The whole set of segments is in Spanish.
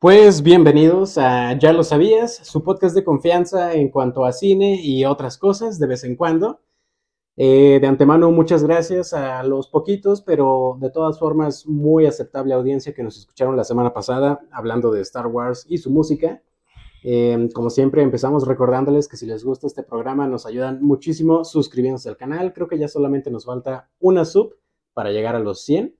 Pues bienvenidos a Ya lo sabías, su podcast de confianza en cuanto a cine y otras cosas de vez en cuando. Eh, de antemano, muchas gracias a los poquitos, pero de todas formas muy aceptable audiencia que nos escucharon la semana pasada hablando de Star Wars y su música. Eh, como siempre, empezamos recordándoles que si les gusta este programa nos ayudan muchísimo suscribiéndose al canal. Creo que ya solamente nos falta una sub para llegar a los 100.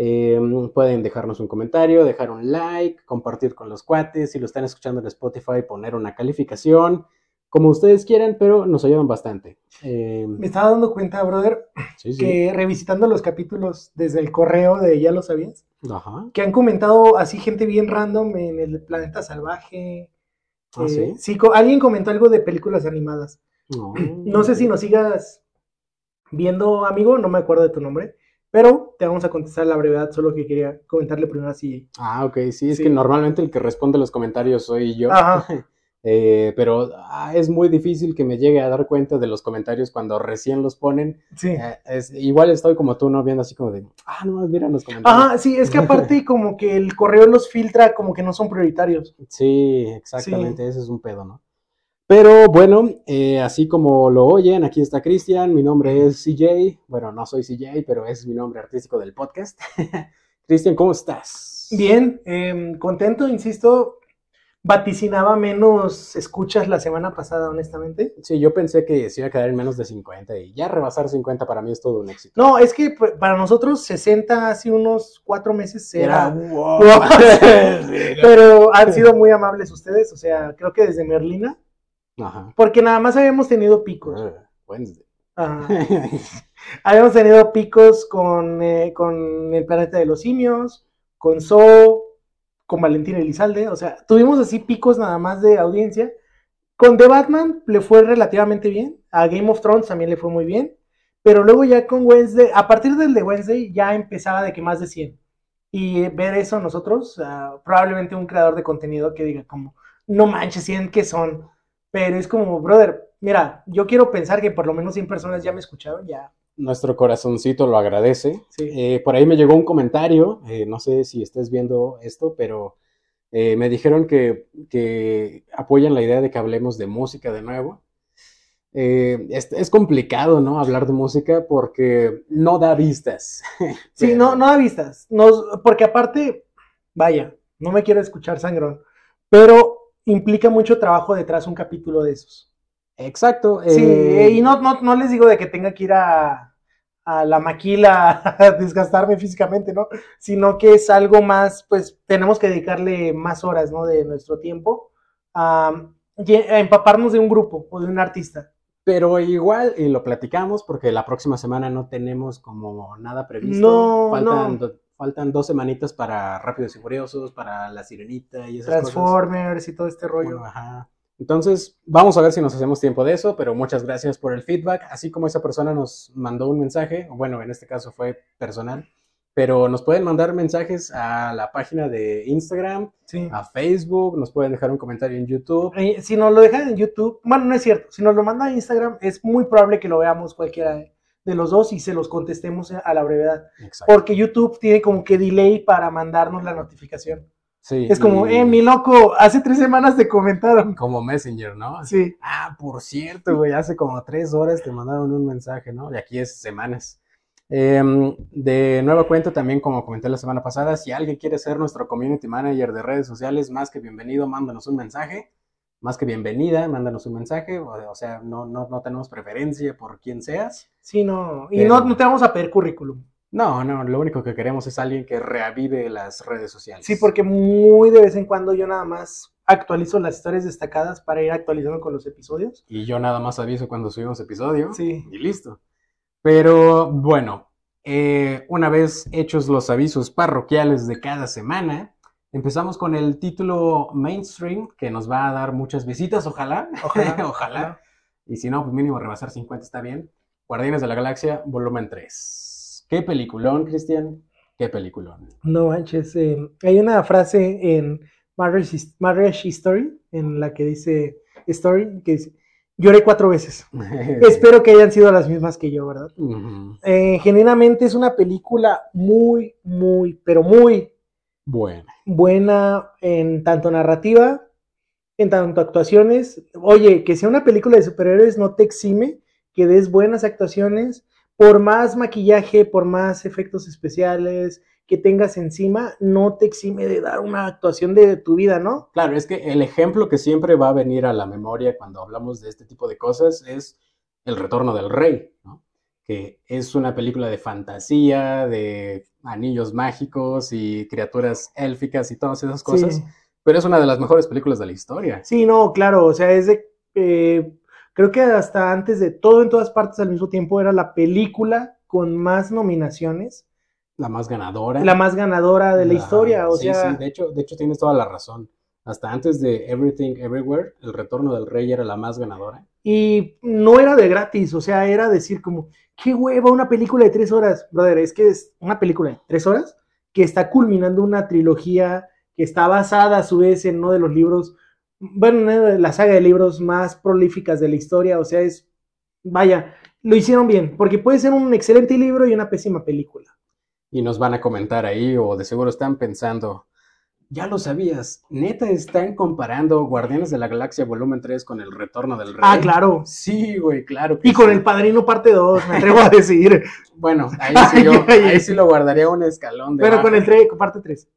Eh, pueden dejarnos un comentario, dejar un like, compartir con los cuates. Si lo están escuchando en Spotify, poner una calificación, como ustedes quieran, pero nos ayudan bastante. Eh, Me estaba dando cuenta, brother, sí, sí. que revisitando los capítulos desde el correo de Ya lo sabías, Ajá. que han comentado así gente bien random en el planeta salvaje. Ah, Eh, sí. alguien comentó algo de películas animadas. No. No sé si nos sigas viendo, amigo, no me acuerdo de tu nombre, pero te vamos a contestar a la brevedad, solo que quería comentarle primero así. Ah, ok, sí, es Sí. que normalmente el que responde los comentarios soy yo. Ajá. Eh, pero ah, es muy difícil que me llegue a dar cuenta de los comentarios cuando recién los ponen. Sí. Eh, es- igual estoy como tú, ¿no? Viendo así como de, ah, no, mira los comentarios. Ajá, sí, es que aparte como que el correo los filtra como que no son prioritarios. Sí, exactamente, ese es un pedo, ¿no? Pero bueno, eh, así como lo oyen, aquí está Cristian, mi nombre es CJ, bueno, no soy CJ, pero es mi nombre artístico del podcast. Cristian, ¿cómo estás? Bien, em, contento, insisto, vaticinaba menos escuchas la semana pasada, honestamente. Sí, yo pensé que se iba a quedar en menos de 50 y ya rebasar 50 para mí es todo un éxito. No, es que para nosotros 60 hace unos cuatro meses era... wow. Pero han sido muy amables ustedes, o sea, creo que desde Merlina, Ajá. porque nada más habíamos tenido picos. Ah, Wednesday. Ajá. Habíamos tenido picos con, eh, con el planeta de los simios, con So, con Valentín Elizalde, o sea, tuvimos así picos nada más de audiencia. Con The Batman le fue relativamente bien, a Game of Thrones también le fue muy bien, pero luego ya con Wednesday, a partir del de Wednesday ya empezaba de que más de 100. Y ver eso nosotros, ah, probablemente un creador de contenido que diga como, no manches, 100 que son, pero es como, brother, mira, yo quiero pensar que por lo menos 100 personas ya me escucharon, ya. Nuestro corazoncito lo agradece. Sí. Eh, por ahí me llegó un comentario, eh, no sé si estés viendo esto, pero eh, me dijeron que, que apoyan la idea de que hablemos de música de nuevo. Es, es complicado, ¿no? Hablar de música porque no da vistas. Sí, no, no da vistas, nos, porque aparte, vaya, no me quiero escuchar sangrón, pero implica mucho trabajo detrás un capítulo de esos. Exacto. Sí, eh, y no, no, no les digo de que tenga que ir a, a la maquila a desgastarme físicamente, ¿no? Sino que es algo más, pues tenemos que dedicarle más horas, ¿no? De nuestro tiempo a, a empaparnos de un grupo o de un artista. Pero igual, y lo platicamos porque la próxima semana no tenemos como nada previsto. No, faltan, no. Faltan dos semanitas para Rápidos y Furiosos, para La Sirenita y esas cosas. Transformers y todo este rollo. Bueno, ajá. Entonces, vamos a ver si nos hacemos tiempo de eso, pero muchas gracias por el feedback. Así como esa persona nos mandó un mensaje, bueno, en este caso fue personal, pero nos pueden mandar mensajes a la página de Instagram, Sí. a Facebook, nos pueden dejar un comentario en YouTube. Eh, Si nos lo dejan en YouTube, bueno, no es cierto, si nos lo mandan a Instagram, es muy probable que lo veamos cualquiera de, de los dos y se los contestemos a la brevedad. Exacto. Porque YouTube tiene como que delay para mandarnos la notificación. Sí, Es como, y- eh, mi loco, hace tres semanas te comentaron. Como Messenger, ¿no? Sí, Ah, por cierto, güey, hace como tres horas te mandaron un mensaje, ¿no? Y aquí es semanas. Em, de nueva cuenta, también como comenté la semana pasada, si alguien quiere ser nuestro community manager de redes sociales, más que bienvenido, mándanos un mensaje. Más que bienvenida, mándanos un mensaje. O, o sea, no, no, no tenemos preferencia por quién seas. sí, no. Y Pero- no, no te vamos a pedir currículum. No, no, lo único que queremos es alguien que reavive las redes sociales. Sí, porque muy de vez en cuando yo nada más actualizo las historias destacadas para ir actualizando con los episodios. Y yo nada más aviso cuando subimos episodio. Sí. Y listo. Pero bueno, eh, una vez hechos los avisos parroquiales de cada semana, empezamos con el título mainstream que nos va a dar muchas visitas, ojalá. Ojalá. ojalá. Y si no, pues mínimo rebasar 50 está bien. Guardianes de la Galaxia, volumen 3. ¿Qué peliculón, Cristian? ¿Qué peliculón? No manches, eh, hay una frase en Marriage, Marriage History en la que dice Story que dice lloré cuatro veces. Espero que hayan sido las mismas que yo, ¿verdad? Ujú. Eh, genuinamente es una película muy, muy, pero muy Buena. buena en tanto narrativa, en tanto actuaciones. Oye, que sea una película de superhéroes no te exime que des buenas actuaciones, por más maquillaje, por más efectos especiales que tengas encima, no te exime de dar una actuación de tu vida, ¿no? Claro, es que el ejemplo que siempre va a venir a la memoria cuando hablamos de este tipo de cosas es El Retorno del Rey, ¿no? Que es una película de fantasía, de anillos mágicos y criaturas élficas y todas esas cosas, Sí. pero es una de las mejores películas de la historia. Sí, no, claro, o sea, es de, eh, creo que hasta antes de todo en todas partes al mismo tiempo era la película con más nominaciones, La más ganadora. la más ganadora de la historia, o sí, sea, sí, de hecho, de hecho tienes toda la razón. Hasta antes de Everything Everywhere, El Retorno del Rey era la más ganadora. y no era de gratis, o sea, era decir como, qué hueva una película de tres horas, brother, es que es una película de tres horas que está culminando una trilogía que está basada a su vez en uno de los libros, bueno, una de la saga de libros más prolíficas de la historia, o sea, es, vaya, lo hicieron bien, porque puede ser un excelente libro y una pésima película. Y nos van a comentar ahí, o de seguro están pensando, ya lo sabías, neta están comparando Guardianes de la Galaxia Volumen 3 con El Retorno del Rey. Ah, claro. Sí, güey, claro. que Y con el Padrino parte 2, me atrevo a decir. Bueno, ahí sí, yo, ahí sí lo guardaría un escalón de Pero con el 3, parte 3.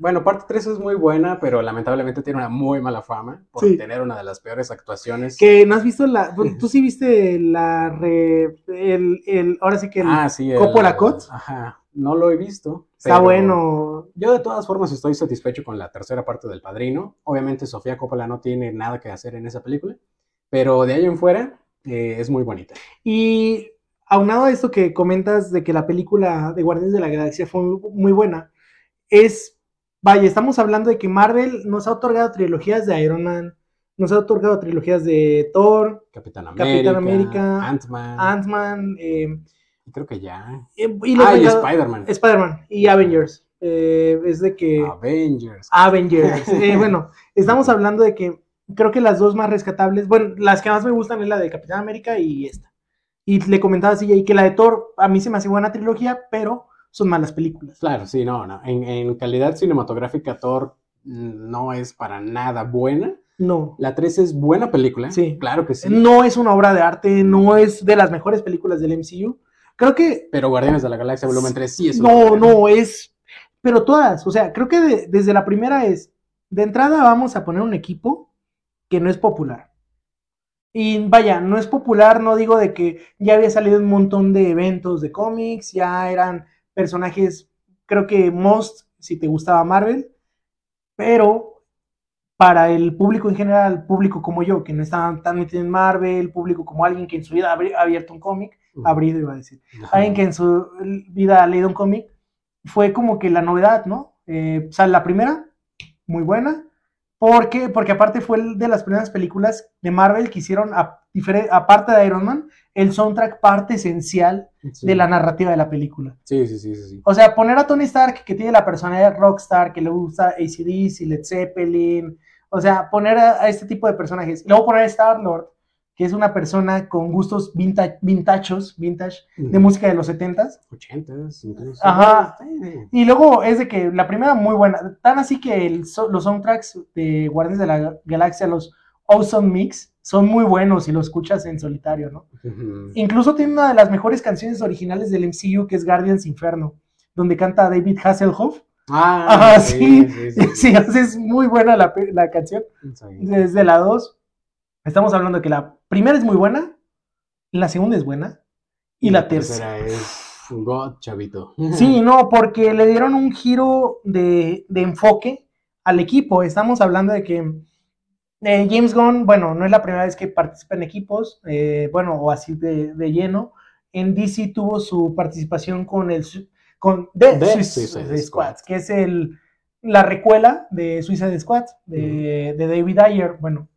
Bueno, parte 3 es muy buena, pero lamentablemente tiene una muy mala fama por Sí. tener una de las peores actuaciones. Que no has visto la. Tú sí viste la. re- el, el- ahora sí que el- Ah, sí. el- Coppola. Ajá, no lo he visto. está bueno. Yo de todas formas estoy satisfecho con la tercera parte del Padrino. Obviamente Sofía Coppola no tiene nada que hacer en esa película, pero de ahí en fuera eh, es muy bonita. Y aunado a esto que comentas de que la película de Guardianes de la Galaxia fue muy, buena, es. Vaya, estamos hablando de que Marvel nos ha otorgado trilogías de Iron Man, nos ha otorgado trilogías de Thor, Capitán América, Capitán América, Ant-Man, Ant-Man, eh, y creo que ya. y los Ah, y Spider-Man. Spider-Man y Avengers. Eh, es de que. Avengers. Avengers. Eh, bueno, estamos hablando de que creo que las dos más rescatables, bueno, las que más me gustan es la de Capitán América y esta. Y le comentaba así y que la de Thor a mí se me hace buena trilogía, pero son malas películas. Claro, sí, no, no. En, en calidad cinematográfica, Thor mm, no es para nada buena. No. La 3 es buena película. Sí. Claro que sí. No es una obra de arte, no es de las mejores películas del MCU. Creo que Pero Guardianes de la Galaxia Volumen 3 sí es no, no es, pero todas, o sea, creo que de- desde la primera es, de entrada vamos a poner un equipo que no es popular. Y vaya, no es popular, no digo de que ya había salido un montón de eventos de cómics, ya eran personajes, creo que most, si te gustaba Marvel, pero para el público en general, público como yo, que no estaba tan metido en Marvel, público como alguien que en su vida ha abierto un cómic. Abrido iba a decir, alguien que en su vida ha leído un cómic, fue como que la novedad, ¿no? Eh, o sea, la primera, muy buena. ¿Por qué? Porque aparte fue de las primeras películas de Marvel que hicieron, a- aparte de Iron Man, el soundtrack parte esencial Sí. de la narrativa de la película. Sí, sí, sí, sí. O sea, poner a Tony Stark, que tiene la personalidad de rockstar, que le gusta ACDC, Led Zeppelin, o sea, poner a, a este tipo de personajes. Y luego poner a Star-Lord, que es una persona con gustos vintage, vintachos, vintage, de música de los 70s. 80s, incluso. Ajá. Y luego es de que la primera muy buena, tan así que el los soundtracks de Guardianes de la Galaxia, los Awesome Mix, son muy buenos si lo escuchas en solitario, ¿no? Incluso tiene una de las mejores canciones originales del MCU, que es Guardians Inferno, donde canta David Hasselhoff. Ah, Ajá, sí, sí, sí, es muy buena la, la canción. Desde la 2, estamos hablando de que la primera es muy buena, la segunda es buena, y la tercera. es God, chavito. Sí, no, porque le dieron un giro de, de enfoque al equipo. Estamos hablando de que eh, James Gunn, bueno, no es la primera vez que participa en equipos, eh, bueno, o así de, de lleno. En DC tuvo su participación con el con The, The Suic- Suicide Suicide Squad. Squad, que es el, la recuela de Suicide Squad, de, de David Ayer. Bueno,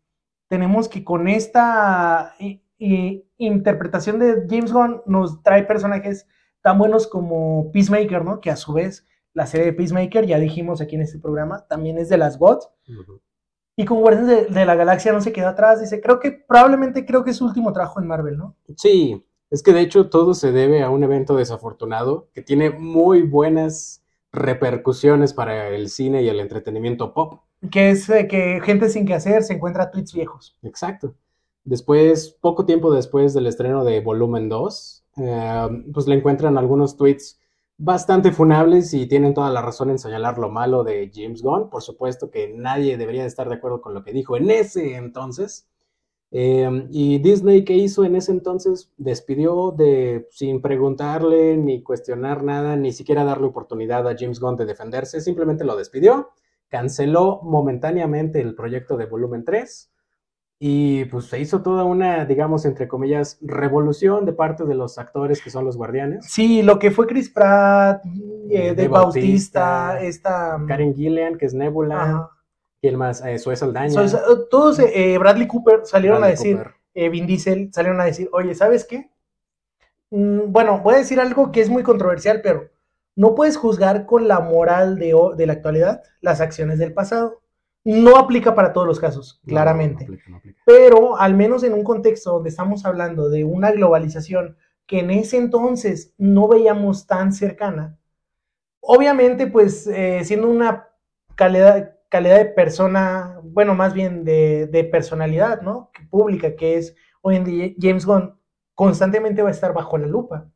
tenemos que con esta i- i- interpretación de James Gunn nos trae personajes tan buenos como Peacemaker, ¿no? Que a su vez la serie de Peacemaker, ya dijimos aquí en este programa, también es de las GOT. Ujú. Y con Guardianes de, de la Galaxia no se quedó atrás. Dice, creo que probablemente creo que es su último trabajo en Marvel, ¿no? Sí, es que de hecho todo se debe a un evento desafortunado que tiene muy buenas repercusiones para el cine y el entretenimiento pop. Que es eh, que gente sin que hacer se encuentra tweets viejos. Exacto. Después, poco tiempo después del estreno de Volumen 2, eh, pues le encuentran algunos tweets bastante funables y tienen toda la razón en señalar lo malo de James Gunn. Por supuesto que nadie debería estar de acuerdo con lo que dijo en ese entonces. Eh, y Disney, ¿qué hizo en ese entonces? Despidió de, sin preguntarle ni cuestionar nada, ni siquiera darle oportunidad a James Gunn de defenderse, simplemente lo despidió, canceló momentáneamente el proyecto de volumen 3 y pues se hizo toda una, digamos, entre comillas, revolución de parte de los actores que son los guardianes. Sí, lo que fue Chris Pratt, eh, Dave Bautista, esta... Karen Gillian, que es Nebula. Ajá. ¿Quién más? Eh, Zoe Saldaña. So, so, todos, eh, Bradley Cooper salieron Bradley a decir, eh, Vin Diesel salieron a decir, oye, ¿sabes qué? Mm, bueno, voy a decir algo que es muy controversial, pero no puedes juzgar con la moral de, la actualidad las acciones del pasado. No aplica para todos los casos, No, claramente. no aplica, no aplica. pero al menos en un contexto donde estamos hablando de una globalización que en ese entonces no veíamos tan cercana, obviamente pues eh, siendo una calidad, calidad de persona, bueno, más bien de, personalidad, ¿no? Pública, que es hoy en día James Gunn, constantemente va a estar bajo la lupa.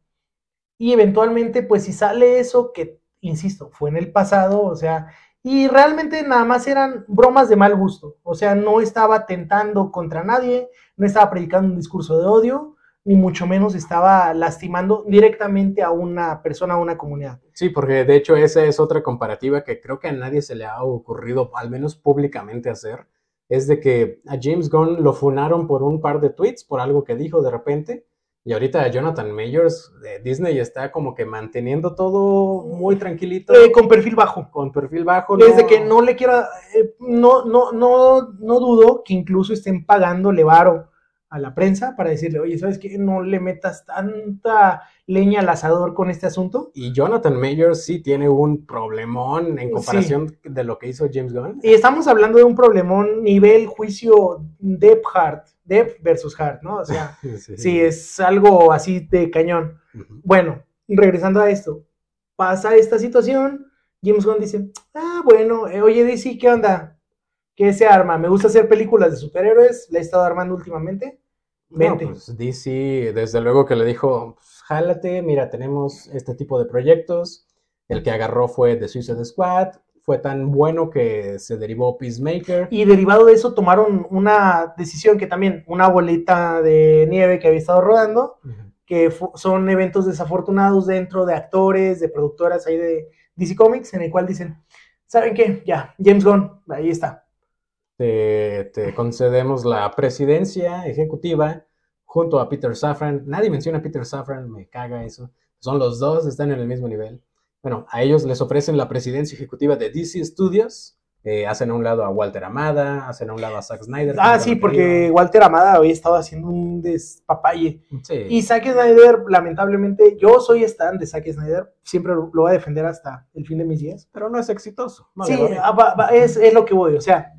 Y eventualmente, pues si sale eso, que, insisto, fue en el pasado, o sea, y realmente nada más eran bromas de mal gusto, o sea, no estaba tentando contra nadie, no estaba predicando un discurso de odio, ni mucho menos estaba lastimando directamente a una persona, a una comunidad. Sí, porque de hecho esa es otra comparativa que creo que a nadie se le ha ocurrido, al menos públicamente, hacer. Es de que a James Gunn lo funaron por un par de tweets, por algo que dijo de repente. Y ahorita a Jonathan Majors de Disney está como que manteniendo todo muy tranquilito, Eh, con perfil bajo. con perfil bajo. Desde que no le quiera, eh, no, no, no, no dudo que incluso estén pagándole varo a la prensa para decirle, oye, ¿sabes qué? No le metas tanta leña al asador con este asunto. Y Jonathan Majors sí tiene un problemón en Sí. comparación de lo que hizo James Gunn. Y estamos hablando de un problemón nivel juicio Depp Hart, Depp versus Hart, ¿no? O sea, Sí. sí, es algo así de cañón. Bueno, regresando a esto, pasa esta situación, James Gunn dice, ah, bueno, eh, oye DC, ¿qué onda? ¿Qué se arma? Me gusta hacer películas de superhéroes, la he estado armando últimamente. No, pues DC, desde luego que le dijo, pues, jálate, mira, tenemos este tipo de proyectos. El que agarró fue The Suicide Squad. Fue tan bueno que se derivó Peacemaker. Y derivado de eso tomaron una decisión que también, una bolita de nieve que había estado rodando, que son eventos desafortunados dentro de actores, de productoras ahí de DC Comics, en el cual dicen, ¿saben qué? Ya, James Gunn, ahí está. Te, te concedemos la presidencia ejecutiva junto a Peter Safran. Nadie menciona a Peter Safran, me caga eso. Son los dos, están en el mismo nivel. Bueno, a ellos les ofrecen la presidencia ejecutiva de DC Studios. eh, hacen a un lado a Walter Amada, hacen a un lado a Zack Snyder. Ah, sí, porque querido. Walter Amada había estado haciendo un despapalle. Sí. Y Zack Snyder, lamentablemente, yo soy stan de Zack Snyder, siempre lo voy a defender hasta el fin de mis días. pero no es exitoso. No Sí, ah, va- va- es, es lo que voy, o sea,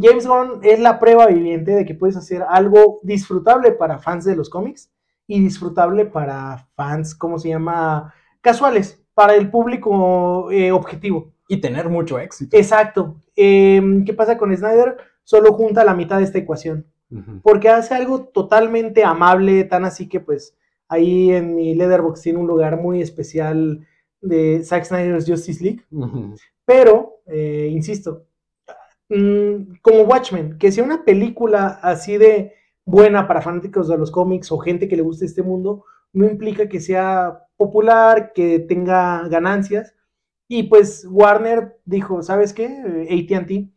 James Gunn es la prueba viviente de que puedes hacer algo disfrutable para fans de los cómics y disfrutable para fans, ¿cómo se llama? Casuales, para el público eh, objetivo. Y tener mucho éxito. Exacto. Em, ¿Qué pasa con Snyder? Solo junta la mitad de esta ecuación porque hace algo totalmente amable, tan así que pues ahí en mi Letterboxd tiene un lugar muy especial de Zack Snyder's Justice League, pero, eh, insisto, mm, como Watchmen, que sea una película así de buena para fanáticos de los cómics o gente que le guste este mundo, no implica que sea popular, que tenga ganancias. Y pues Warner dijo, ¿sabes qué? Eh, ATT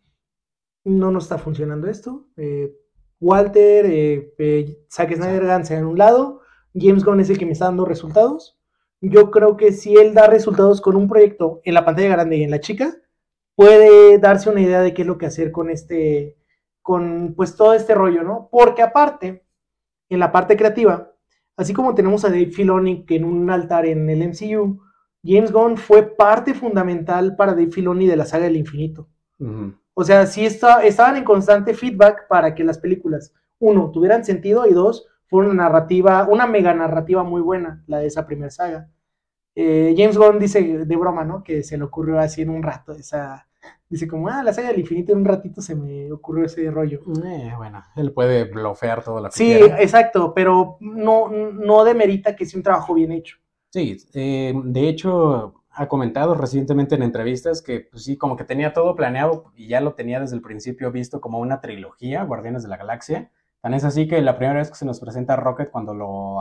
no nos está funcionando esto. Eh, Walter, eh, eh, Zack Snyder Gans en un lado, James Gunn es el que me está dando resultados. Yo creo que si él da resultados con un proyecto en la pantalla grande y en la chica, puede darse una idea de qué es lo que hacer con este, con pues todo este rollo, ¿no? Porque aparte, en la parte creativa, así como tenemos a Dave Filoni que en un altar en el MCU, James Gunn fue parte fundamental para Dave Filoni de la saga del infinito. O sea, sí está- estaban en constante feedback para que las películas, uno, tuvieran sentido y dos, fuera una narrativa, una mega narrativa muy buena, la de esa primera saga. Eh, James Gunn dice de broma, ¿no? Que se le ocurrió así en un rato esa... Dice como, ah, la saga del infinito en un ratito se me ocurrió ese rollo. Eh, bueno, él puede blofear todo lo que Sí, quiera. exacto, pero no, no demerita que sea un trabajo bien hecho. Sí, eh, de hecho ha comentado recientemente en entrevistas que pues sí, como que tenía todo planeado y ya lo tenía desde el principio visto como una trilogía, Guardianes de la Galaxia. Tan es así que la primera vez que se nos presenta Rocket cuando lo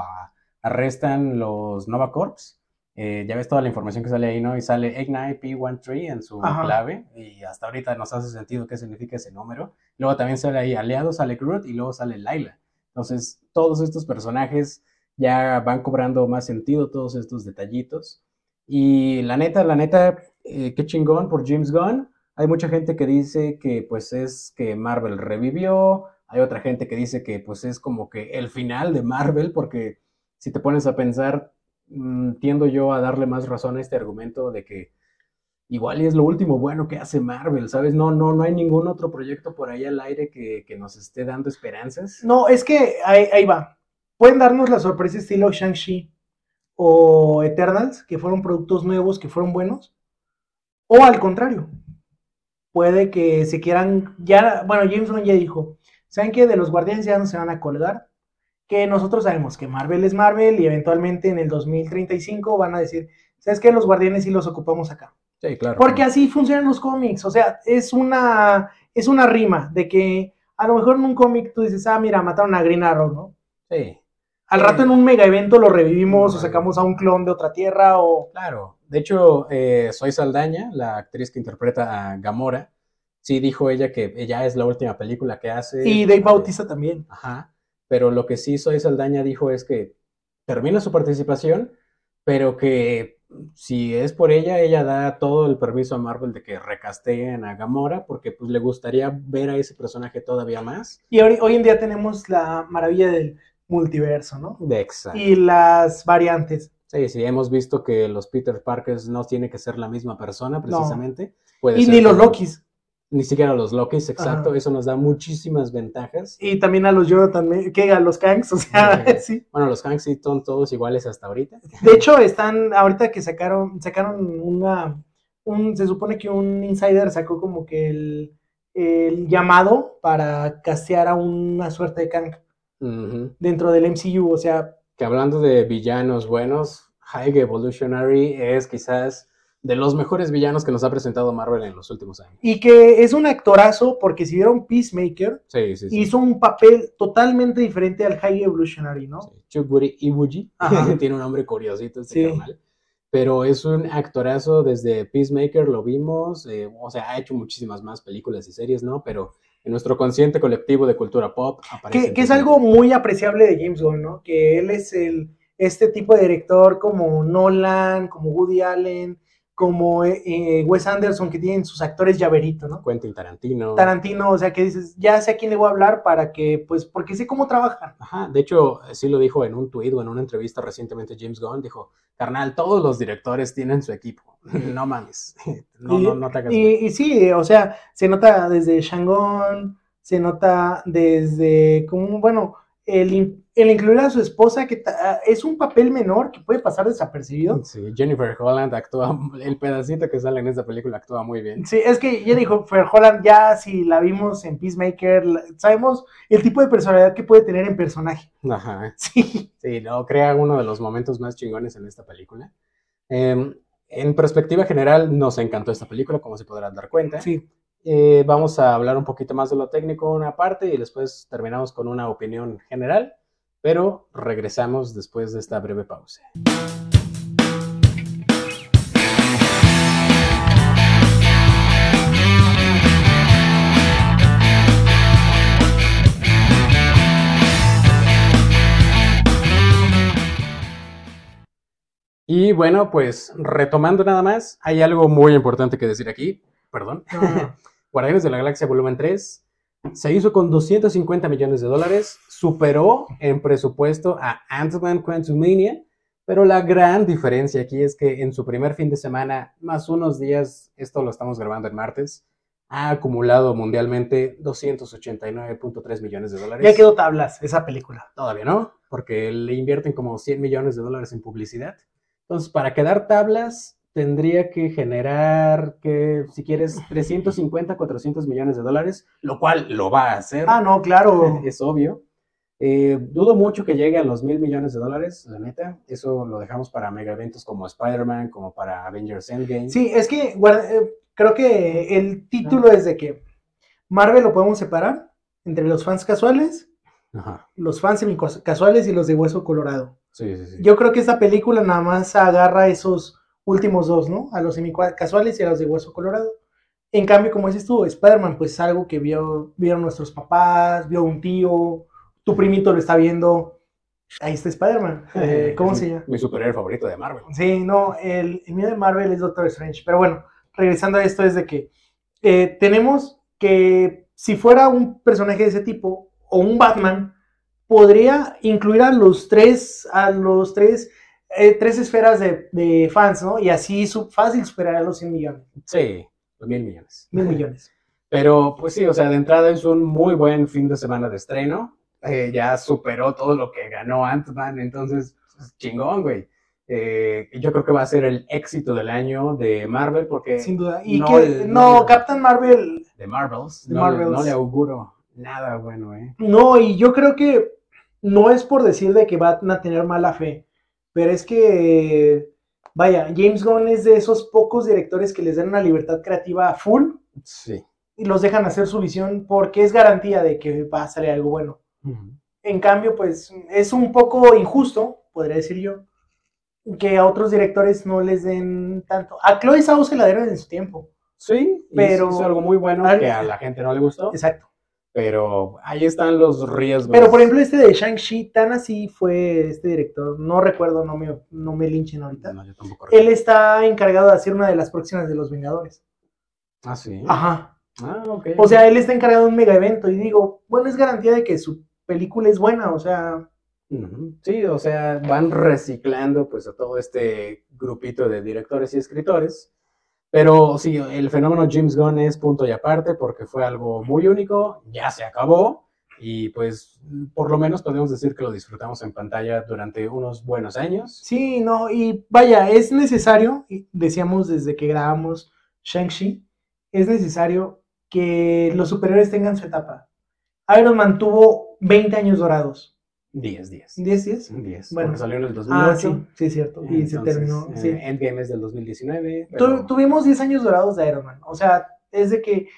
arrestan los Nova Corps, eh, ya ves toda la información que sale ahí, ¿no? Y sale Ignite P13 en su Ajá. clave y hasta ahorita nos hace sentido qué significa ese número. Luego también sale ahí Aliado, sale Groot y luego sale Layla. Entonces, todos estos personajes ya van cobrando más sentido, todos estos detallitos. Y la neta, la neta, eh, qué chingón por James Gunn. Hay mucha gente que dice que pues es que Marvel revivió, hay otra gente que dice que pues es como que el final de Marvel, porque si te pones a pensar, mm, tiendo yo a darle más razón a este argumento de que igual es lo último bueno que hace Marvel, ¿sabes? No, no, no hay ningún otro proyecto por ahí al aire que, que nos esté dando esperanzas. No, es que ahí, ahí va. Pueden darnos la sorpresa estilo Shang-Chi o Eternals, que fueron productos nuevos, que fueron buenos. O al contrario, puede que se quieran, ya, bueno, James Gunn ya dijo, ¿saben qué? De los guardianes ya no se van a colgar, que nosotros sabemos que Marvel es Marvel y eventualmente en el 2035 van a decir, ¿sabes qué? Los guardianes sí los ocupamos acá. Sí, claro. Porque así funcionan los cómics, o sea, es una, es una rima de que a lo mejor en un cómic tú dices, ah, mira, mataron a Green Arrow, ¿no? Sí. Al Sí. rato en un mega evento lo revivimos o sacamos a un clon de otra tierra o... Claro, de hecho, eh, Soy Saldaña, la actriz que interpreta a Gamora, sí dijo ella que ella es la última película que hace. Y Dave Eh, Bautista también. Ajá, pero lo que sí Soy Saldaña dijo es que termina su participación, pero que si es por ella, ella da todo el permiso a Marvel de que recasteen a Gamora, porque pues le gustaría ver a ese personaje todavía más. Y hoy, hoy en día tenemos la maravilla del multiverso, ¿no? De exacto. Y las variantes. Sí, sí, hemos visto que los Peter Parkers no tienen que ser la misma persona, precisamente. Puede Y ser ni los Lokis. Ni siquiera los Lokis, exacto. Ajá. Eso nos da muchísimas ventajas. Y también a los Jonathan, Me- que a los Kangs, o sea, sí. Bueno, los Hanks sí son todos iguales hasta ahorita. De hecho, están, ahorita que sacaron, sacaron una, un, se supone que un insider sacó como que el, el llamado para castear a una suerte de Kang dentro del MCU, o sea, Que hablando de villanos buenos, High Evolutionary es quizás de los mejores villanos que nos ha presentado Marvel en los últimos años. y que es un actorazo porque si vieron Peacemaker, Sí, sí, sí. hizo un papel totalmente diferente al High Evolutionary, ¿no? Sí. Chukburi Iwuji Ajá. tiene un nombre curiosito este Sí. carnal. Pero es un actorazo desde Peacemaker, lo vimos, eh, o sea, ha hecho muchísimas más películas y series, ¿no? Pero en nuestro consciente colectivo de cultura pop aparece. Que, es algo muy apreciable de James Gunn, ¿no? Que él es el, este tipo de director como Nolan, como Woody Allen, como eh, eh, Wes Anderson, que tienen sus actores llaverito, ¿no? Quentin Tarantino. Tarantino, o sea, que dices, ya sé a quién le voy a hablar para que, pues, porque sé cómo trabajan. Ajá, de hecho, sí lo dijo en un tuit o en una entrevista recientemente James Gunn, dijo, carnal, todos los directores tienen su equipo, no mames, no, Y- no, no te hagas Y, güey". y sí, o sea, se nota desde Shangon, se nota desde, como, bueno, el, el incluir a su esposa, que ta- es un papel menor que puede pasar desapercibido. Sí, Jennifer Holland actúa, el pedacito que sale en esta película actúa muy bien. Sí, es que ya dijo Fer Holland, ya si la vimos en Peacemaker, sabemos el tipo de personalidad que puede tener en personaje. Ajá, Sí, sí, no, crea uno de los momentos más chingones en esta película. Em, en perspectiva general, nos encantó esta película, como se podrán dar cuenta. sí. Eh, vamos a hablar un poquito más de lo técnico una parte y después terminamos con una opinión general, pero regresamos después de esta breve pausa. Y bueno, pues retomando nada más, hay algo muy importante que decir aquí, perdón. No, no. Guardianes de la Galaxia Volumen 3 se hizo con 250 millones de dólares, superó en presupuesto a Ant-Man Quantumania, pero la gran diferencia aquí es que en su primer fin de semana, más unos días, esto lo estamos grabando el martes, ha acumulado mundialmente 289.3 millones de dólares. Ya quedó tablas esa película. Todavía no, porque le invierten como 100 millones de dólares en publicidad. Entonces, para quedar tablas, tendría que generar, que si quieres, 350, 400 millones de dólares, lo cual lo va a hacer. Ah, no, claro. Es obvio. Eh, dudo mucho que llegue a los mil millones de dólares, la neta. Eso lo dejamos para mega eventos como Spider-Man, como para Avengers Endgame. Sí, es que guarda- eh, creo que el título es de que Marvel lo podemos separar entre los fans casuales, Ajá. los fans semicasuales y los de hueso colorado. Sí, sí, sí. Yo creo que esta película nada más agarra esos últimos dos, ¿no? A los semicasuales y a los de hueso colorado. En cambio, como dices tú, Spider-Man, pues es algo que vio, vieron nuestros papás, vio un tío, tu primito lo está viendo. Ahí está Spider-Man. Eh, ¿Cómo Es se llama? Mi superhéroe favorito de Marvel. Sí, no, el, el mío de Marvel es Doctor Strange. Pero bueno, regresando a esto, es de que eh, tenemos que si fuera un personaje de ese tipo o un Batman, podría incluir a los tres, a los tres, eh, tres esferas de, de fans, ¿no? Y así su, fácil superar a los 100 millones, Sí, los mil millones. mil millones. Pero pues sí, o sea, de entrada es un muy buen fin de semana de estreno. Eh, ya superó todo lo que ganó Ant-Man, entonces, pues, chingón, güey. Eh, yo creo que va a ser el éxito del año de Marvel, porque Sin duda. Y no que, el- no, no- Captain Marvel, de Marvels, no, le- Marvels. no le auguro nada bueno, ¿eh? No, y yo creo que no es por decir de que van a tener mala fe, pero es que, vaya, James Gunn es de esos pocos directores que les dan una libertad creativa a full Sí. y los dejan hacer su visión porque es garantía de que va a salir algo bueno. En cambio, pues es un poco injusto, podría decir yo, que a otros directores no les den tanto. A Chloe Zhao se la dieron en su tiempo. Sí, Pero- hizo algo muy bueno que a la gente no le gustó, Exacto. Pero ahí están los riesgos. Pero por ejemplo, este de Shang-Chi, tan así fue este director, no recuerdo, no me, no me linchen ahorita. No, yo tampoco Él está encargado de hacer una de las próximas de los Vengadores. Ah, sí. Ajá. Ah, ok. O sea, él está encargado de un mega evento y digo, bueno, es garantía de que su película es buena, o sea. Sí, o sea, van reciclando pues a todo este grupito de directores y escritores. Pero sí, el fenómeno James Gunn es punto y aparte porque fue algo muy único, ya se acabó y pues por lo menos podemos decir que lo disfrutamos en pantalla durante unos buenos años. sí, no, y vaya, es necesario, decíamos desde que grabamos Shang-Chi, es necesario que los superhéroes tengan su etapa. Iron Man tuvo 20 años dorados. 10, 10. 10, 10. 10, Bueno. salió en el 2008. Ah, sí, sí, es cierto. Y se entonces, terminó. eh, sí. Endgame es del 2019. Tu- pero- tuvimos 10 años dorados de Iron Man. O sea, es de que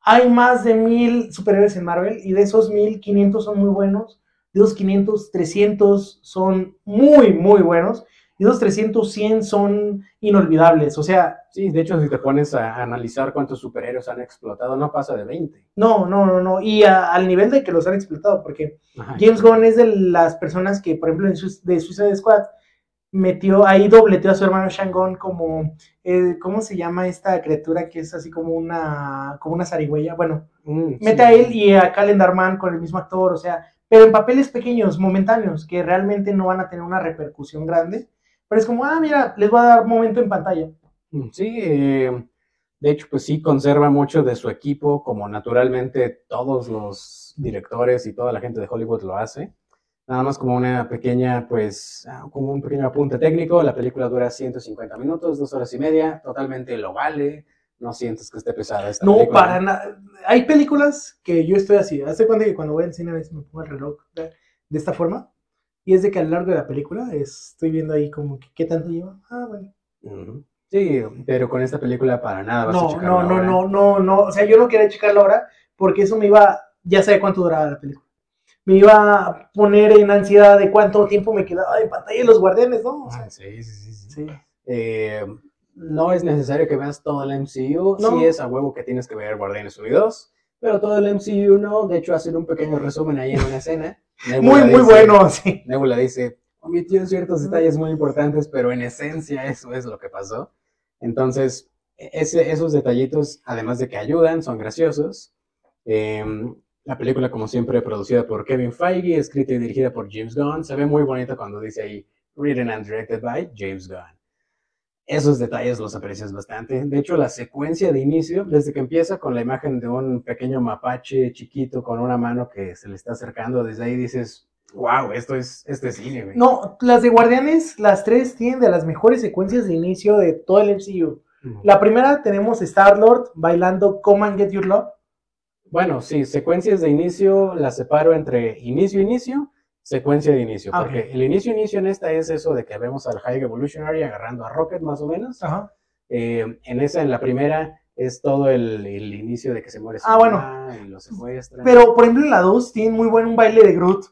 hay más de mil superhéroes en Marvel y de esos mil, 500 son muy buenos. De esos 500, 300 son muy, muy buenos. Y esos 300, 100 son inolvidables. O sea, Sí, de hecho, si te pones a analizar cuántos superhéroes han explotado, no pasa de 20. no, no, no, no. Y a- al nivel de que los han explotado, porque Ajá. James Gunn es de las personas que, por ejemplo, en de Suicide Squad, metió ahí dobleteó a su hermano Shangon como, eh, ¿cómo se llama esta criatura que es así como una, como una zarigüeya? Bueno, Mm, mete sí. a él y a Calendar Man con el mismo actor, o sea, pero en papeles pequeños, momentáneos, que realmente no van a tener una repercusión grande, pero es como, ah, mira, les voy a dar momento en pantalla. Mm, Sí, eh, de hecho, pues sí conserva mucho de su equipo, como naturalmente todos los directores y toda la gente de Hollywood lo hace. Nada más como una pequeña, pues, ah, como un pequeño apunte técnico. La película dura 150 minutos, dos horas y media, totalmente lo vale. No sientes que esté pesada esta No, película. para nada. Hay películas que yo estoy así. Hace cuenta que cuando voy al cine a veces me pongo el reloj de, de esta forma. Y es de que a lo largo de la película es- estoy viendo ahí como que qué tanto lleva. Ah, bueno. Sí, pero con esta película para nada vas a No, checar no, no, no, no, no. O sea, yo no quería checar la hora porque eso me iba. Ya sé cuánto duraba la película. Me iba a poner en ansiedad de cuánto tiempo me quedaba en pantalla de los guardianes, ¿no? O sea, Ah, sí, sí, sí, sí. sí. Eh, no es necesario que veas todo el MCU, No. sí es a huevo que tienes que ver Guardianes Unidos, pero todo el MCU no, de hecho hacer un pequeño resumen ahí en una escena. Muy, muy bueno, sí. Nebula dice, omitió ciertos detalles muy importantes, pero en esencia eso es lo que pasó. Entonces, e- ese- esos detallitos, además de que ayudan, son graciosos. Em, la película, como siempre, producida por Kevin Feige, escrita y dirigida por James Gunn, se ve muy bonita cuando dice ahí, written and directed by James Gunn. Esos detalles los aprecias bastante. De hecho, la secuencia de inicio, desde que empieza con la imagen de un pequeño mapache chiquito con una mano que se le está acercando, desde ahí dices, wow, esto es, esto es cine, güey. No, las de Guardianes, las tres tienen de las mejores secuencias de inicio de todo el MCU. La primera tenemos Star-Lord bailando Come and Get Your Love. Bueno, sí, secuencias de inicio las separo entre inicio, inicio, secuencia de inicio. Ah, Porque el inicio, inicio en esta es eso de que vemos al High Evolutionary agarrando a Rocket, más o menos. Ajá. Eh, en esa, en la primera, es todo el, el inicio de que se muere su Ah, bueno. y lo secuestran. Pero, por ejemplo, en la 2 tienen muy buen un baile de Groot,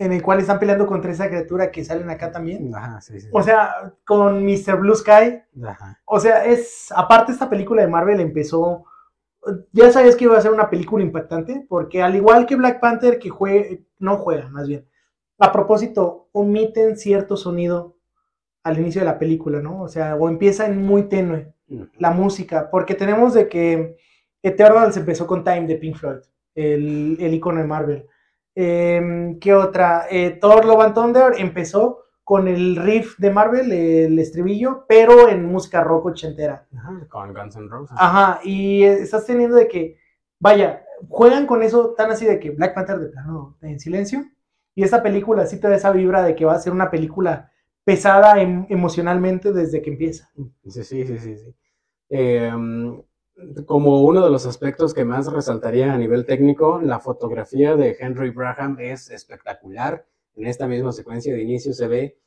en el cual están peleando contra esa criatura que salen acá también. Ajá, sí, sí. O sea, con Mr. Blue Sky. Ajá. O sea, es. Aparte, esta película de Marvel empezó. Ya sabías que iba a ser una película impactante, porque al igual que Black Panther, que juega, no juega, más bien. A propósito, omiten cierto sonido al inicio de la película, ¿no? O sea, o empieza en muy tenue la música, porque tenemos de que Eternals empezó con Time de Pink Floyd, el, el icono de Marvel. Em, ¿Qué otra? Eh, Thor Love and Thunder empezó con el riff de Marvel, el estribillo, pero en música rock ochentera. Ajá, Con Guns N' Roses. Ajá, y estás teniendo de que, vaya, juegan con eso tan así de que Black Panther de plano en silencio, y esta película sí te da esa vibra de que va a ser una película pesada em- emocionalmente desde que empieza. Sí, sí, sí, sí. sí. Eh, como uno de los aspectos que más resaltaría a nivel técnico, la fotografía de Henry Braham es espectacular. En esta misma secuencia de inicio se ve,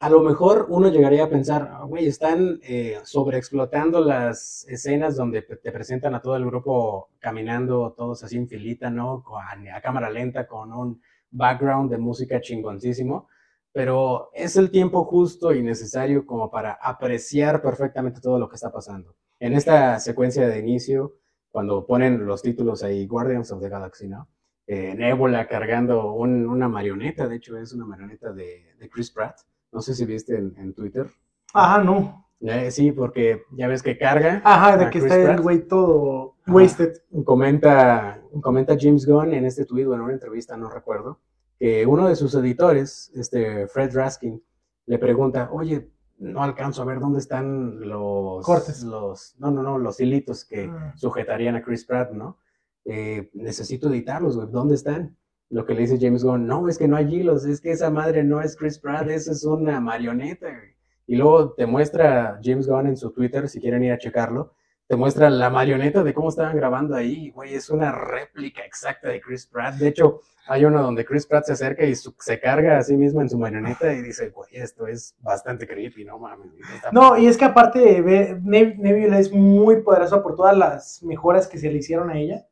a lo mejor uno llegaría a pensar, "Ah, güey, están eh, sobreexplotando las escenas donde te presentan a todo el grupo caminando, todos así en filita, ¿no? Con- a cámara lenta, con un background de música chingoncísimo pero es el tiempo justo y necesario como para apreciar perfectamente todo lo que está pasando. En esta secuencia de inicio, cuando ponen los títulos ahí, Guardians of the Galaxy, ¿no? Eh, Nebula cargando un- una marioneta, de hecho es una marioneta de, de Chris Pratt, no sé si viste en, en Twitter. Ajá, no. Eh, sí, porque ya ves que carga. Ajá, de que Chris está Pratt. el güey todo Ajá. wasted. Comenta, comenta James Gunn en este tweet o en una entrevista, no recuerdo, que uno de sus editores, este Fred Raskin, le pregunta, oye, no alcanzo a ver dónde están los Cortes. los, no, no, no, los hilitos que Ah. sujetarían a Chris Pratt, ¿no? Eh, necesito editarlos, güey, ¿dónde están? Lo que le dice James Gunn, no, es que no hay hilos, es que esa madre no es Chris Pratt, esa es una marioneta, güey. Y luego te muestra James Gunn en su Twitter, si quieren ir a checarlo, te muestra la marioneta de cómo estaban grabando ahí, güey, es una réplica exacta de Chris Pratt. De hecho, hay uno donde Chris Pratt se acerca y su- se carga a sí mismo en su marioneta y dice, güey, esto es bastante creepy, no mames. No, y es que aparte, Nebula es muy poderosa por todas las mejoras que se le hicieron a ella.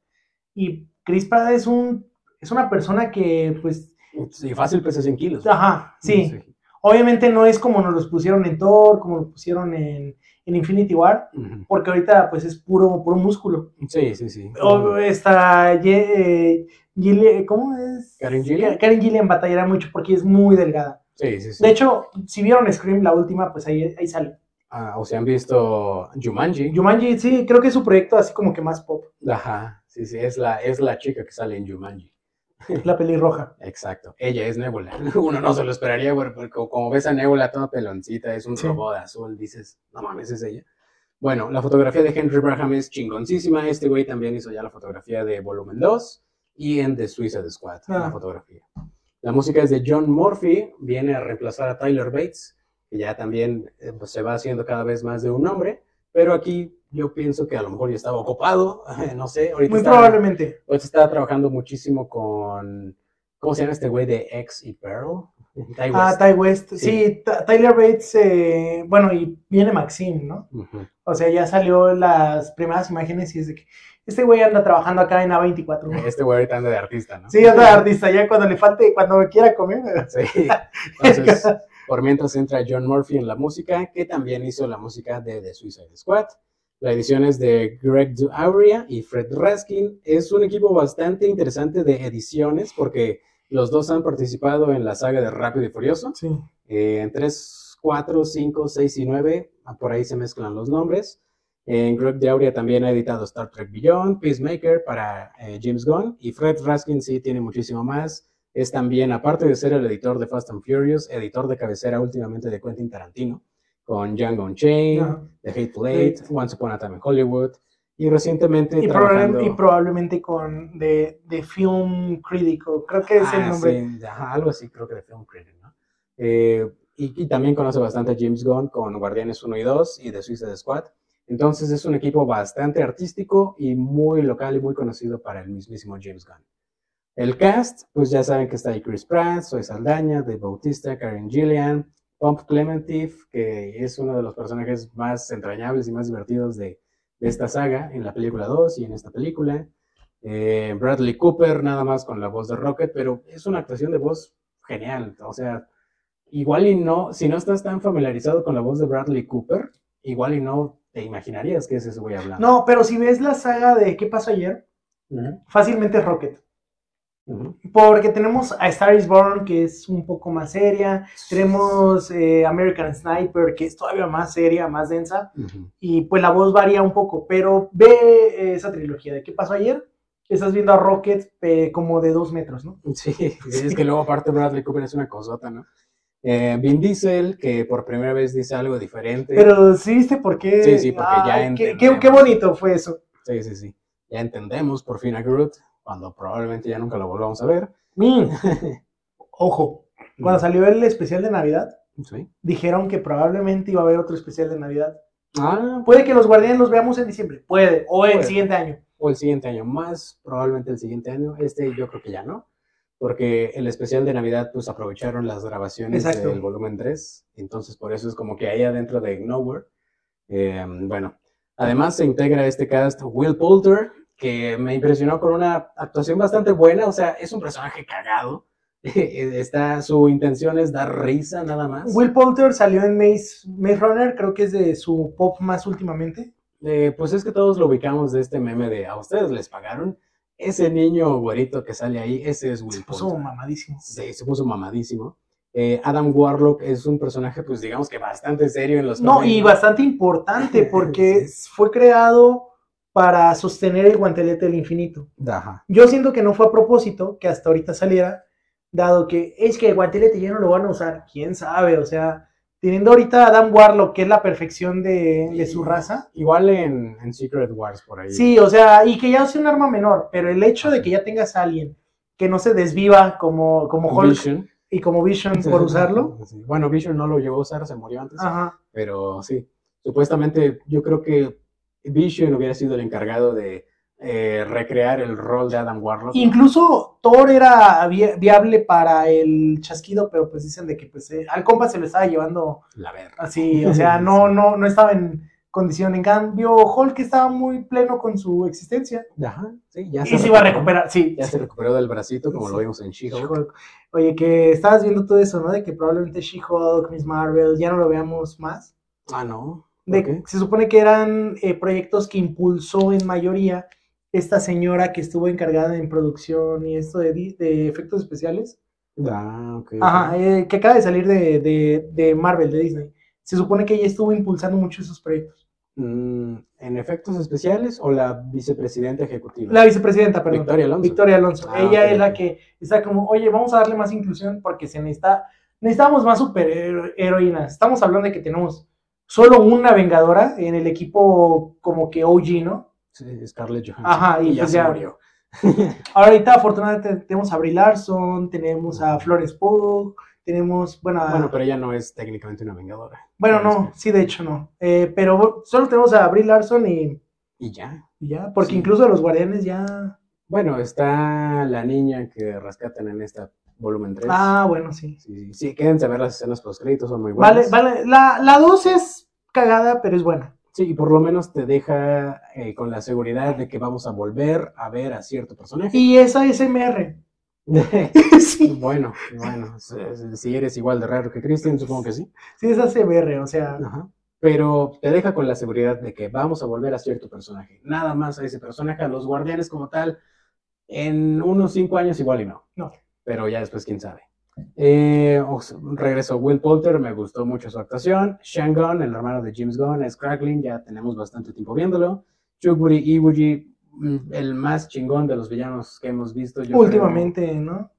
Y Chris Pratt es un es una persona que, pues, Sí, fácil pesa 100 kilos. ajá, sí. Obviamente no es como nos los pusieron en Thor, como lo pusieron en, en Infinity War, porque ahorita pues es puro, puro músculo. Sí, sí, sí. O está Ye- eh, Gillian- ¿cómo es? Karen Gillian. Karen Gillian batallará mucho porque es muy delgada. Sí, sí, sí. De hecho, si vieron Scream, la última, pues ahí, ahí sale. Ah, o si han visto Jumanji. Jumanji, sí, creo que es su proyecto así como que más pop, Ajá, sí, sí, es la, es la chica que sale en Jumanji. la pelirroja. Exacto, ella es Nebula. Uno no se lo esperaría, güey, porque como- como ves a Nebula toda peloncita, es un Sí. robot azul, dices, no mames, es ella. Bueno, la fotografía de Henry Braham es chingoncísima. Este güey también hizo ya la fotografía de Volumen 2 y en The Suicide Squad, Ah. la fotografía. La música es de John Murphy, viene a reemplazar a Tyler Bates, que ya también eh, pues, se va haciendo cada vez más de un nombre, pero aquí yo pienso que a lo mejor ya estaba ocupado, no sé, ahorita Muy está- probablemente. Ahorita estaba trabajando muchísimo con. ¿Cómo se llama este güey de X y Pearl? Ty Ah. Ty West. Sí. Sí, Tyler Bates, eh, bueno, y viene Maxine, ¿no? O sea, ya salió las primeras imágenes y es de que este güey anda trabajando acá en A24. ¿no? Este güey ahorita anda de artista, ¿no? Sí, anda de artista, ya cuando le falte, cuando quiera comer. Sí. Entonces, por mientras entra John Murphy en la música, que también hizo la música de The Suicide Squad. La edición es de Greg Duauria y Fred Raskin. Es un equipo bastante interesante de ediciones porque los dos han participado en la saga de Rápido y Furioso. Sí. Eh, en 3, 4, 5, 6 y 9, por ahí se mezclan los nombres. En Greg Dauria también ha editado Star Trek Beyond, Peacemaker para eh, James Gunn y Fred Raskin sí tiene muchísimo más. Es también, aparte de ser el editor de Fast and Furious, editor de cabecera últimamente de Quentin Tarantino, con Django Unchained. The Hateful Eight, Once Upon a Time in Hollywood, Y recientemente Y, trabajando... y probablemente con de, de Film Critical, creo que es el Ah, nombre. sí, ajá, algo así, creo que de Film Critic, ¿no? Eh, y, y también conoce bastante a James Gunn con Guardianes 1 y 2 y de Suicide Squad. Entonces es un equipo bastante artístico y muy local y muy conocido para el mismísimo James Gunn. El cast, pues ya saben que está ahí Chris Pratt, Zoe Saldaña, Dave Bautista, Karen Gillian, Pump Clementif, que es uno de los personajes más entrañables y más divertidos de, de esta saga en la película 2 y en esta película. Eh, Bradley Cooper, nada más con la voz de Rocket, pero es una actuación de voz genial. O sea, igual y no, si no estás tan familiarizado con la voz de Bradley Cooper, igual y no te imaginarías que es ese güey hablando. No, pero si ves la saga de ¿Qué pasó ayer? Fácilmente es Rocket. Porque tenemos a Star is Born, que es un poco más seria. Tenemos eh, American Sniper, que es todavía más seria, más densa. Ujú. Y pues la voz varía un poco. Pero ve eh, esa trilogía de ¿Qué pasó ayer? Estás viendo a Rocket eh, como de dos metros, ¿no? Sí, es que luego aparte Bradley Cooper es una cosota, ¿no? Eh, Vin Diesel, que por primera vez dice algo diferente. Pero sí viste por qué. Sí, sí, porque ya qué, qué, entendemos. qué bonito fue eso. Sí, sí, sí. Ya entendemos por fin a Groot, cuando probablemente ya nunca lo volvamos a ver. Mm. Ojo, cuando salió el especial de Navidad, Sí. dijeron que probablemente iba a haber otro especial de Navidad. Ah, Puede que los guardianes los veamos en diciembre, puede, o el siguiente año. o el siguiente año más, probablemente el siguiente año. Este yo creo que ya no, porque el especial de Navidad pues aprovecharon las grabaciones Exacto. del volumen 3, entonces por eso es como que ahí adentro de Nowhere. Eh, bueno, además se integra este cast Will Poulter, que me impresionó con una actuación bastante buena, o sea, es un personaje cagado. Está, su intención es dar risa nada más. Will Poulter salió en Maze, Maze Runner, creo que es de su pop más últimamente. Eh, pues es que todos lo ubicamos de este meme de a ustedes les pagaron. Ese niño güerito que sale ahí, ese es Will Se puso Poulter. mamadísimo. Sí, se puso mamadísimo. Eh, Adam Warlock es un personaje, pues digamos que bastante serio en los No, cómics, y bastante importante porque Sí. fue creado para sostener el guantelete del infinito. Ajá. Yo siento que no fue a propósito que hasta ahorita saliera, dado que es que el guantelete ya no lo van a usar, quién sabe, o sea, teniendo ahorita a Adam Warlock, que es la perfección de, de su raza. Igual en, en Secret Wars por ahí. Sí, o sea, y que ya sea un arma menor, pero el hecho de que ya tengas a alguien que no se desviva como, como Hulk Vision. y como Vision por usarlo. Sí. Bueno, Vision no lo llegó a usar, se murió antes. Ajá. Pero sí, supuestamente yo creo que Vision hubiera sido el encargado de eh, recrear el rol de Adam Warlock. Incluso Thor era vi- viable para el chasquido, pero pues dicen de que pues eh, al compa se lo estaba llevando La verga. así, o sea, no, no, no estaba en condición. En cambio, Hulk estaba muy pleno con su existencia. Ajá, sí, ya Y se iba a recuperar, sí. Ya se recuperó del bracito, como Sí. lo vimos en. She-Hulk. Oye, que estabas viendo todo eso, ¿no? De que probablemente She-Hulk, Miss Marvel, ya no lo veamos más. Ah, no. Se supone que eran eh, proyectos que impulsó en mayoría esta señora que estuvo encargada en producción y esto de, de efectos especiales. Ah, ok. Ajá, eh, que acaba de salir de, de- de Marvel, de Disney. Se supone que ella estuvo impulsando mucho esos proyectos. Mm, ¿En efectos especiales o la vicepresidenta ejecutiva? La vicepresidenta, perdón. Victoria Alonso. Victoria Alonso. Ah, ella es la que está como, oye, vamos a darle más inclusión porque se necesita, necesitamos más superheroínas. Estamos hablando de que tenemos solo una vengadora en el equipo como que OG, ¿no? Sí, Scarlett Johansson. Ajá, y ya pues se ya. murió. Ahorita, afortunadamente, tenemos a Brie Larson, tenemos a Florence Pugh, tenemos, bueno, a- Bueno, pero ella no es técnicamente una vengadora. bueno, no, sí, de hecho no. Eh, pero solo tenemos a Brie Larson y, Y ya. y ya, porque Sí. incluso los guardianes ya... Bueno, está la niña que rescatan en esta volumen 3. Ah, bueno, sí. Sí, sí, sí, quédense a ver las escenas post-créditos, son muy Vale, buenas. vale. La, la 2 es cagada, pero es buena. Sí, y por lo menos te deja eh, con la seguridad de que vamos a volver a ver a cierto personaje. Y esa SMR. sí, bueno, bueno, si- eres igual de raro que Christian, supongo que sí. sí, es ASMR, o sea, Ajá. Pero te deja con la seguridad de que vamos a volver a cierto personaje. Nada más a ese personaje, a los guardianes como tal, en unos cinco años igual y no. No. Pero ya después, quién sabe. Eh, o sea, regreso Will Poulter, me gustó mucho su actuación. Sean Gunn, el hermano de James Gunn, es Crackling, ya tenemos bastante tiempo viéndolo. Chukburi Iwuji, mm, el más chingón de los villanos que hemos visto. yo creo. últimamente, ¿no?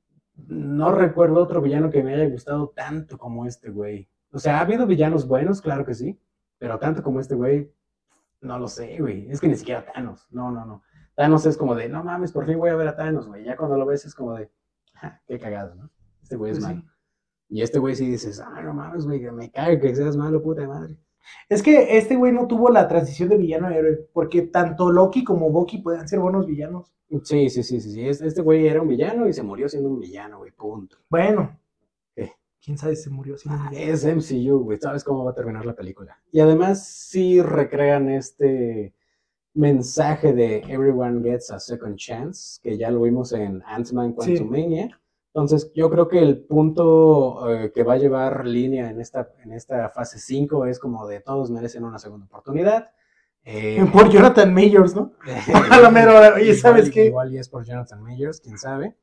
No recuerdo otro villano que me haya gustado tanto como este güey. O sea, ha habido villanos buenos, claro que sí, pero tanto como este güey, No lo sé, güey. Es que ni siquiera Thanos. No, no, no. Thanos es como de, no mames, por fin voy a ver a Thanos, güey. Ya cuando lo ves es como de, "Ja, qué cagado, ¿no? Este güey es Pues sí. malo. Y este güey sí dices, ah, no mames, güey, que me cague que seas malo, puta madre. Es que este güey no tuvo la transición de villano a héroe, porque tanto Loki como Bucky pueden ser buenos villanos. Sí, sí, sí, sí. sí. Es- Este güey era un villano y se murió siendo un villano, güey, punto. Bueno, ¿Qué? quién sabe si se murió. si no Ah, murió. es MCU, güey. Sabes cómo va a terminar la película. Y además sí recrean este mensaje de Everyone Gets a Second Chance, que ya lo vimos en Ant-Man Sí. Quantumania. Entonces, yo creo que el punto eh, que va a llevar línea en esta, en esta fase 5 es como de todos merecen una segunda oportunidad. Eh, Por Jonathan Majors, ¿no? A la mera oye, Igual ¿sabes y- qué? Igual y es por Jonathan Majors, quién sabe.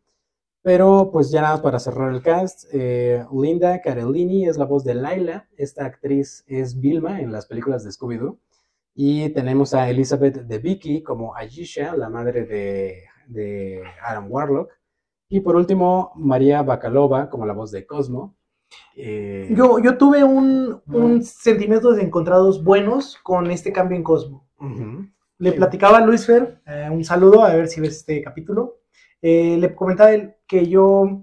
Pero pues ya nada más para cerrar el cast, eh, Linda Carellini es la voz de Laila, esta actriz es Vilma en las películas de Scooby-Doo. Y tenemos a Elizabeth de Vicky como Ayesha, la madre de, de Adam Warlock. Y por último, María Bacalova como la voz de Cosmo. Eh, Yo, yo tuve un, Ujú. un sentimientos encontrados buenos con este cambio en Cosmo. Le Sí. platicaba a Luis Fer, eh, un saludo, a ver si ves este capítulo. Eh, le comentaba él que yo.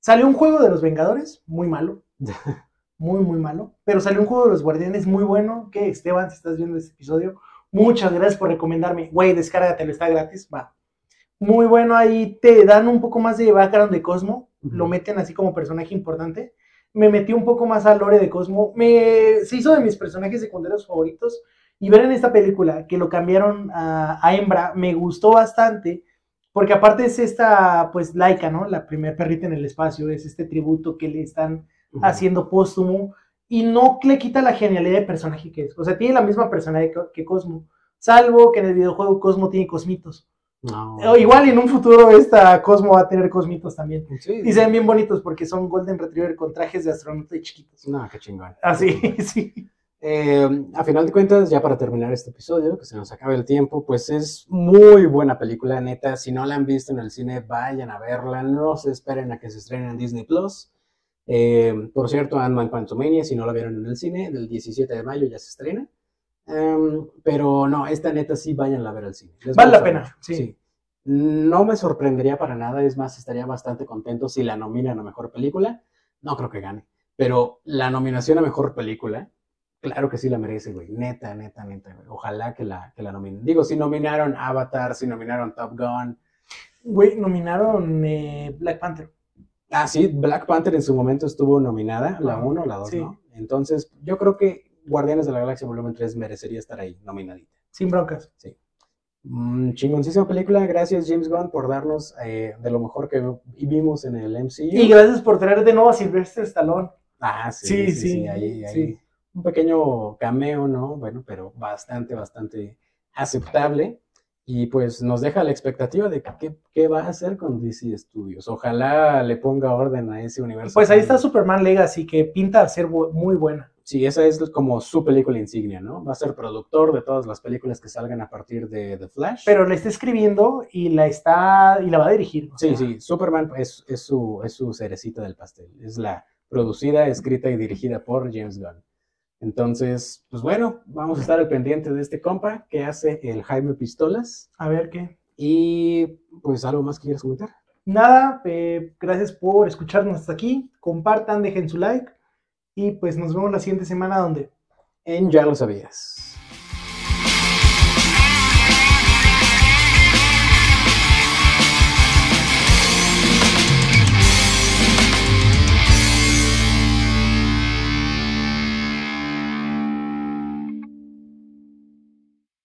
Salió un juego de los Vengadores, muy malo. Muy, muy malo. Pero salió un juego de los Guardianes muy bueno. Que Esteban, si estás viendo este episodio, muchas gracias por recomendarme. Güey, descárgatelo, está gratis. Va. Muy bueno, ahí te dan un poco más de background de Cosmo. Ujú. Lo meten así como personaje importante. Me metí un poco más al lore de Cosmo. Me, se hizo de mis personajes secundarios favoritos. Y ver en esta película que lo cambiaron a, a hembra me gustó bastante, porque aparte es esta, pues, Laika, ¿no? La primer perrita en el espacio, es este tributo que le están Haciendo póstumo y no le quita la genialidad de personaje que es. O sea, tiene la misma personalidad que, Cosmo, salvo que en el videojuego Cosmo tiene cosmitos. No. O igual en un futuro esta Cosmo va a tener cosmitos también. Sí. Y se ven bien bonitos porque son Golden Retriever con trajes de astronauta y chiquitos. No, qué chingón. Así, sí. Eh, a final de cuentas, ya para terminar este episodio, que se nos acabe el tiempo, pues es muy buena película, neta. Si no la han visto en el cine, vayan a verla. No se esperen a que se estrene en Disney Plus. Eh, por cierto, Ant-Man Quantumania, si no la vieron en el cine, del 17 de mayo ya se estrena. Em, pero no, esta neta sí vayan a ver al cine. Les Vale la pena, mucho, sí. No me sorprendería para nada, es más, estaría bastante contento si la nominan a mejor película. No creo que gane, pero la nominación a mejor película, claro que sí la merece, güey. Neta, neta, neta, güey. Ojalá que la, que la nominen. Digo, si nominaron Avatar, si nominaron Top Gun. Güey, nominaron eh, Black Panther. Ah, sí, Black Panther en su momento estuvo nominada, la Ajá, 1, la 2, sí. ¿no? Entonces, yo creo que Guardianes de la Galaxia Volumen 3 merecería estar ahí, nominadita. Sin broncas. Mm, chingoncísima película, gracias James Gunn por darnos eh, de lo mejor que vimos en el MCU. Y gracias por traer de nuevo a Sylvester Stallone. Ah, sí, Sí, sí, sí, sí, ahí, ahí. sí. Un pequeño cameo, ¿no? Bueno, pero bastante, bastante aceptable. Y pues nos deja la expectativa de qué, qué va a hacer con DC Studios. Ojalá le ponga orden a ese universo. Pues ahí está Superman Legacy, que pinta a ser muy buena. Sí, esa es como su película insignia, ¿no? Va a ser productor de todas las películas que salgan a partir de The Flash. Pero la está escribiendo y la está y la va a dirigir. Sí, sea, sí, Superman es, es, su, es su cerecita del pastel. Es la producida, escrita y dirigida por James Gunn. Entonces, pues bueno, vamos a estar al pendiente de este compa que hace el Jaime Pistolas. A ver qué. Y pues algo más que quieras comentar. Nada, eh, gracias por escucharnos hasta aquí. Compartan, dejen su like. Y pues nos vemos la siguiente semana donde En Ya lo sabías.